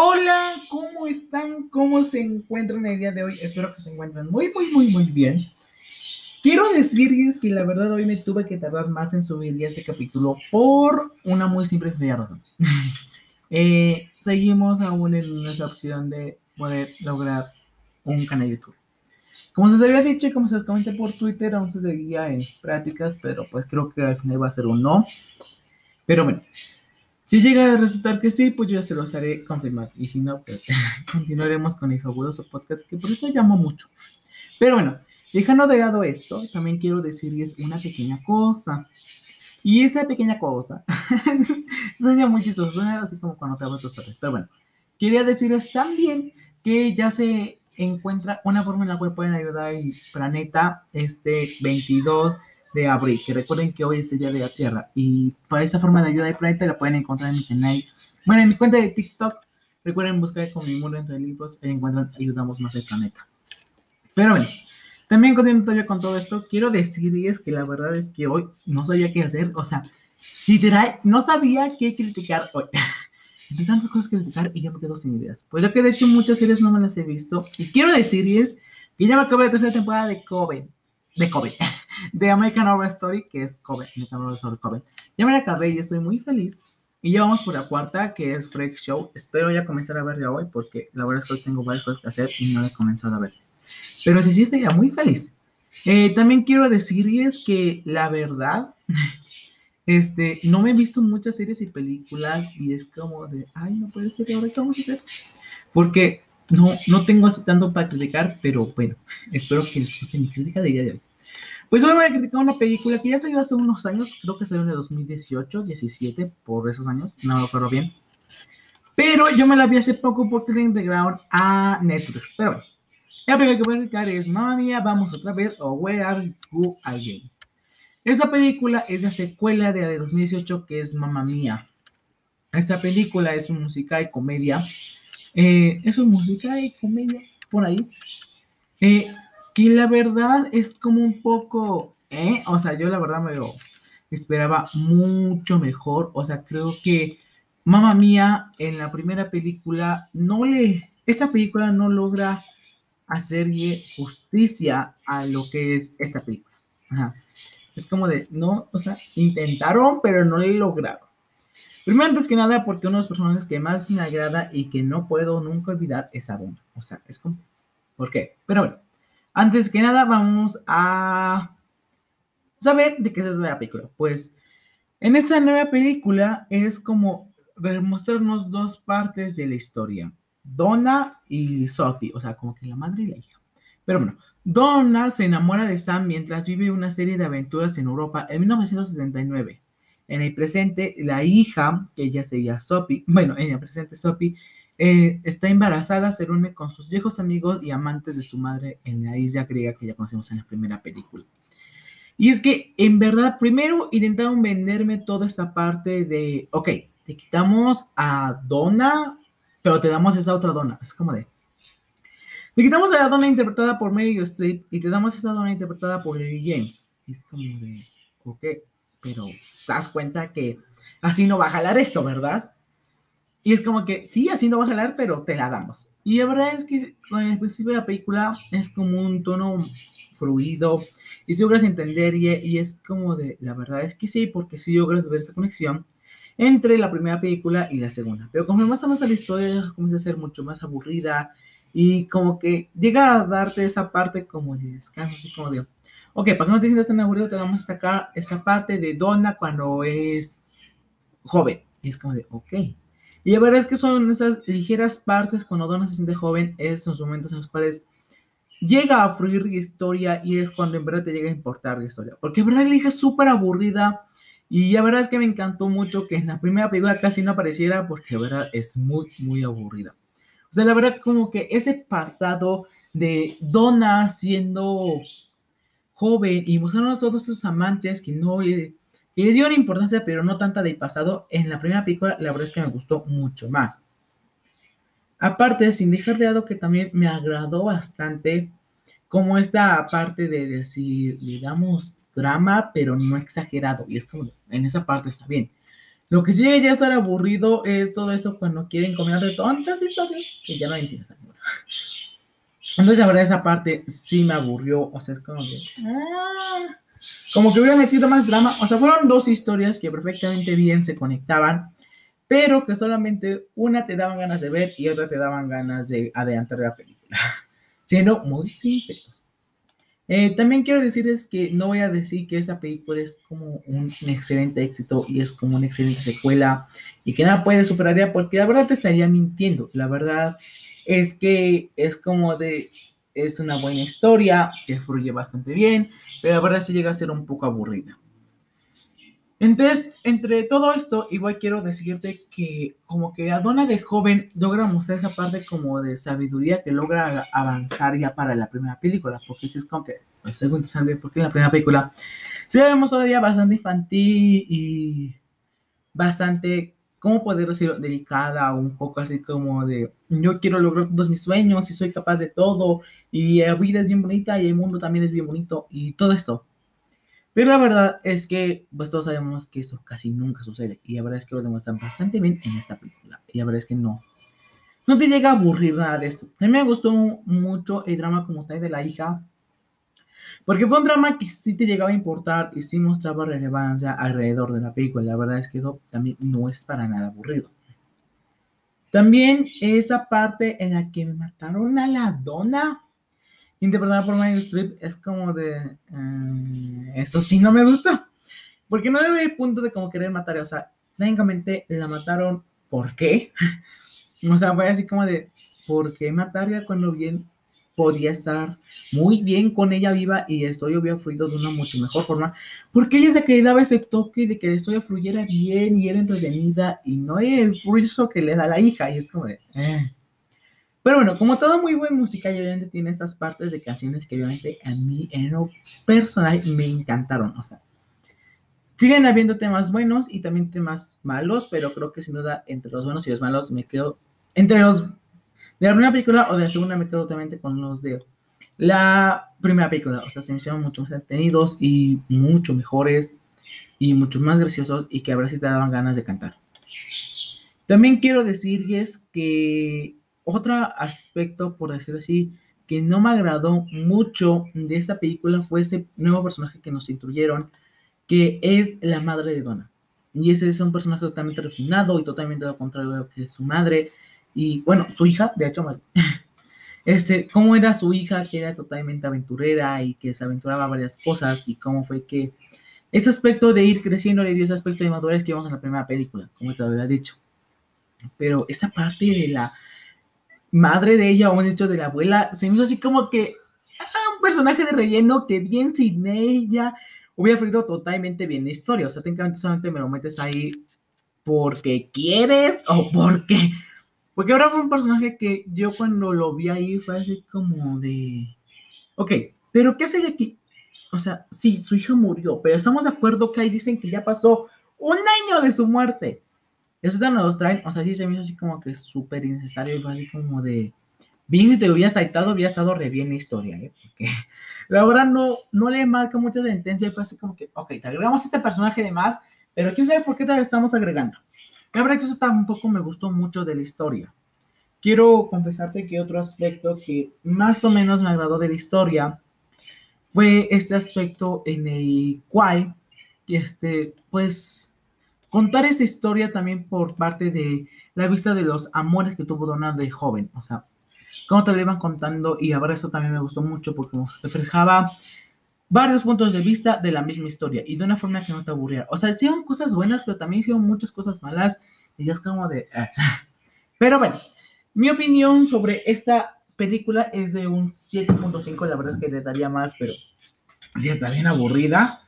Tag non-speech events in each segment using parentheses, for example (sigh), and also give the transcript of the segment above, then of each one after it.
Hola, ¿cómo están? ¿Cómo se encuentran el día de hoy? Espero que se encuentren muy, muy, muy, muy bien. Quiero decirles que la verdad hoy me tuve que tardar más en subir este capítulo por una muy simple y sencilla razón. (laughs) Eh, seguimos aún en esa opción de poder lograr un canal de YouTube. Como se os había dicho y como se os comenté por Twitter, aún se seguía en prácticas, pero pues creo que al final va a ser un no. Pero bueno, si llega a resultar que sí, pues yo ya se los haré confirmar. Y si no, pues (laughs) continuaremos con el fabuloso podcast que por eso llamo mucho. Pero bueno, dejando de lado esto, también quiero decirles una pequeña cosa. Y esa pequeña cosa (laughs) suena muy chistoso, suena así como cuando te hablas tus padres. Pero bueno, quería decirles también que ya se encuentra una forma en la cual pueden ayudar al planeta este 22 de abril, que recuerden que hoy es el día de la Tierra y para esa forma de ayuda al planeta la pueden encontrar en mi canal, bueno, en mi cuenta de TikTok, recuerden buscar con mi mundo entre libros y encuentran Ayudamos Más al Planeta. Pero bueno, también continuando con todo esto, quiero decirles que la verdad es que hoy no sabía qué hacer, o sea, literal, no sabía qué criticar hoy. (laughs) Hay tantas cosas que criticar y ya me quedo sin ideas. Pues ya que de hecho muchas series no me las he visto. Y quiero decirles que ya me acabé la tercera temporada de Kobe. De Kobe. (laughs) De American Horror Story, que es Kobe. American Horror Story Kobe. Ya me la acabé y estoy muy feliz. Y ya vamos por la cuarta, que es Freak Show. Espero ya comenzar a verla hoy, porque la verdad es que hoy tengo varias cosas que hacer y no la he comenzado a ver. Pero sí, sí, estoy ya muy feliz. Eh, también quiero decirles que la verdad (laughs) este, no me he visto muchas series y películas y es como de, ay, no puede ser, ahora qué vamos a hacer? Porque no, no tengo así tanto para criticar, pero bueno, espero que les guste mi crítica de día de hoy. Pues hoy voy a criticar una película que ya salió hace unos años, creo que salió en el 2018, 17, por esos años, no me acuerdo bien. Pero yo me la vi hace poco porque la integraron a Netflix. Pero bueno, la primera que voy a criticar es Mamma Mía, vamos otra vez, o Where Are You Again. Esta película es la secuela de la de 2018 que es Mamma Mía. Esta película es un musical comedia. Eh, es un musical comedia por ahí. Eh, que la verdad es como un poco, ¿eh? O sea, yo la verdad me lo esperaba mucho mejor. O sea, creo que Mamma Mía en la primera película no le, esta película no logra hacerle justicia a lo que es esta película. Ajá. Es como de, no, o sea, intentaron, pero no lo lograron. Primero, antes que nada, porque uno de los personajes que más me agrada y que no puedo nunca olvidar es Adona. O sea, es como, ¿por qué? Pero bueno, antes que nada, vamos a saber de qué se trata la película. Pues, en esta nueva película es como mostrarnos dos partes de la historia. Donna y Sophie, o sea, como que la madre y la hija. Pero bueno, Donna se enamora de Sam mientras vive una serie de aventuras en Europa en 1979. En el presente, la hija, que ella se llama Sophie, bueno, en el presente Sophie, eh, está embarazada, se reúne con sus viejos amigos y amantes de su madre en la isla griega que ya conocimos en la primera película. Y es que, en verdad, primero intentaron venderme toda esta parte de, ok, te quitamos a Donna, pero te damos esa otra Donna. Es como de, te quitamos a la dona interpretada por Meryl Streep y te damos esa dona interpretada por Lily James. es como de, ok, pero te das cuenta que así no va a jalar esto, ¿verdad? Y es como que, sí, así no va a jalar, pero te la damos. Y la verdad es que con el principio de la película es como un tono fluido y si logras entender y, y, es como de, la verdad es que sí, porque si logras ver esa conexión entre la primera película y la segunda. Pero como más avanza la historia, comienza a ser mucho más aburrida y como que llega a darte esa parte como de descanso, así como de, ok, para que no te sientas tan aburrido, te damos esta, esta parte de Donna cuando es joven. Y es como de, ok. Y la verdad es que son esas ligeras partes cuando Donna se siente joven, esos momentos en los cuales llega a fluir la historia y es cuando en verdad te llega a importar la historia. Porque en verdad la hija es súper aburrida y la verdad es que me encantó mucho que en la primera película casi no apareciera porque la verdad es muy, muy aburrida. O sea, la verdad, como que ese pasado de Donna siendo joven y mostrarnos todos sus amantes que no que le dieron importancia, pero no tanta del pasado, en la primera película, la verdad es que me gustó mucho más. Aparte, sin dejar de lado que también me agradó bastante como esta parte de decir, le damos drama, pero no exagerado. Y es como, en esa parte está bien. Lo que sí ya a estar aburrido es todo eso cuando quieren combinar de tantas historias que ya no entiendo. Entonces, la verdad, esa parte sí me aburrió. O sea, es como que. Ah, como que hubiera metido más drama. O sea, fueron dos historias que perfectamente bien se conectaban, pero que solamente una te daban ganas de ver y otra te daban ganas de adelantar la película. (laughs) Siendo muy sinceros. Eh, también quiero decirles que no voy a decir que esta película es como un excelente éxito y es como una excelente secuela y que nada puede superar porque la verdad te estaría mintiendo. La verdad es que es como de, es una buena historia que fluye bastante bien, pero verdad se llega a ser un poco aburrida. Entonces, entre todo esto, igual quiero decirte que como que Adona de joven logra mostrar esa parte como de sabiduría que logra avanzar ya para la primera película, porque si es como que, pues es interesante, porque en la primera película sí vemos todavía bastante infantil y bastante, ¿cómo poder decirlo? Delicada, un poco así como de, yo quiero lograr todos mis sueños y soy capaz de todo, y la vida es bien bonita y el mundo también es bien bonito, y todo esto. Pero la verdad es que pues todos sabemos que eso casi nunca sucede. Y la verdad es que lo demuestran bastante bien en esta película. Y la verdad es que no. No te llega a aburrir nada de esto. También me gustó mucho el drama como tal de la hija. Porque fue un drama que sí te llegaba a importar y sí mostraba relevancia alrededor de la película. La verdad es que eso también no es para nada aburrido. También esa parte en la que mataron a la dona interpretada por Meryl Streep es como de. Eh, eso sí no me gusta. Porque no debe el punto de como querer matar. O sea, técnicamente la mataron. ¿Por qué? (laughs) o sea, fue así como de. ¿Por qué matarla cuando bien podía estar muy bien con ella viva y historia hubiera fluido de una mucho mejor forma? Porque ella se que daba ese toque de que la historia fluyera bien y era entretenida y no el ruido que le da la hija. Y es como de. Eh. Pero bueno, como todo muy buen música, obviamente tiene esas partes de canciones que obviamente a mí en lo personal me encantaron. O sea, siguen habiendo temas buenos y también temas malos, pero creo que sin duda entre los buenos y los malos me quedo entre los de la primera película o de la segunda me quedo totalmente con los de la primera película. O sea, se me hicieron mucho más entretenidos y mucho mejores y mucho más graciosos y que a ver si te daban ganas de cantar. También quiero decirles que otro aspecto, por decirlo así, que no me agradó mucho de esta película fue ese nuevo personaje que nos instruyeron, que es la madre de Donna. Y ese es un personaje totalmente refinado y totalmente lo contrario de lo que es su madre. Y bueno, su hija, de hecho, (laughs) este, cómo era su hija, que era totalmente aventurera y que se aventuraba varias cosas, y cómo fue que este aspecto de ir creciendo le dio ese aspecto de madurez que vimos en la primera película, como te había dicho. Pero esa parte de la madre de ella, o hemos dicho de la abuela, se me hizo así como que ah, un personaje de relleno que bien sin ella hubiera fluido totalmente bien la historia. O sea, técnicamente solamente me lo metes ahí porque quieres o porque. Porque ahora fue un personaje que yo cuando lo vi ahí fue así como de. Ok, pero ¿qué hace aquí? O sea, sí, su hijo murió, pero estamos de acuerdo que ahí dicen que ya pasó un año de su muerte. Eso ya nos traen, o sea, sí se me hizo así como que súper innecesario y fue así como de. Bien, si te hubieras saltado, hubiera estado re bien la historia, ¿eh? Porque (laughs) la verdad no, no le marca mucha sentencia y fue así como que, ok, te agregamos este personaje de más, pero quién sabe por qué te lo estamos agregando. La verdad que eso tampoco me gustó mucho de la historia. Quiero confesarte que otro aspecto que más o menos me agradó de la historia fue este aspecto en el cual, este, pues, contar esa historia también por parte de la vista de los amores que tuvo Donna de joven. O sea, cómo te lo iban contando y ahora eso también me gustó mucho porque nos reflejaba varios puntos de vista de la misma historia y de una forma que no te aburriera. O sea, hicieron cosas buenas, pero también hicieron muchas cosas malas y ya es como de... Ah". (laughs) Pero bueno, mi opinión sobre esta película es de un 7.5, la verdad es que le daría más, pero sí está bien aburrida.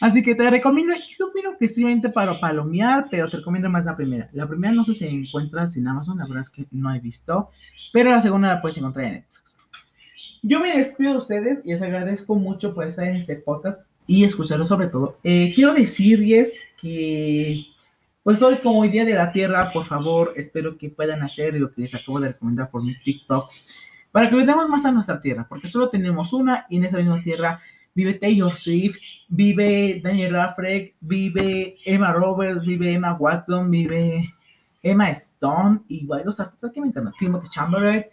Así que te recomiendo, yo opino que simplemente para palomear, pero te recomiendo más la primera. La primera no sé si encuentras en Amazon, la verdad es que no he visto, pero la segunda la puedes encontrar en Netflix. Yo me despido de ustedes y les agradezco mucho por estar en este podcast y escucharlo sobre todo. Eh, quiero decirles que, pues hoy como Día de la Tierra, por favor, espero que puedan hacer lo que les acabo de recomendar por mi TikTok, para que cuidemos más a nuestra tierra, porque solo tenemos una y en esa misma tierra vive Taylor Swift, vive Daniel Radcliffe, vive Emma Roberts, vive Emma Watson, vive Emma Stone y varios artistas que me encantan, Timothy Chamberlain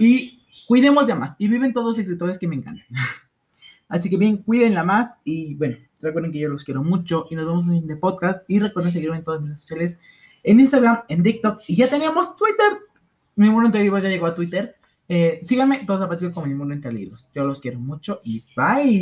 y cuidemos ya más y viven todos los escritores que me encantan. (laughs) Así que bien, cuídenla más y bueno, recuerden que yo los quiero mucho y nos vemos en el siguiente podcast y recuerden seguirme en todas mis redes sociales, en Instagram, en TikTok y ya teníamos Twitter. Mi mundo entre libros ya llegó a Twitter. Eh, síganme, todos aparecen como mi mundo entre libros. Yo los quiero mucho y bye.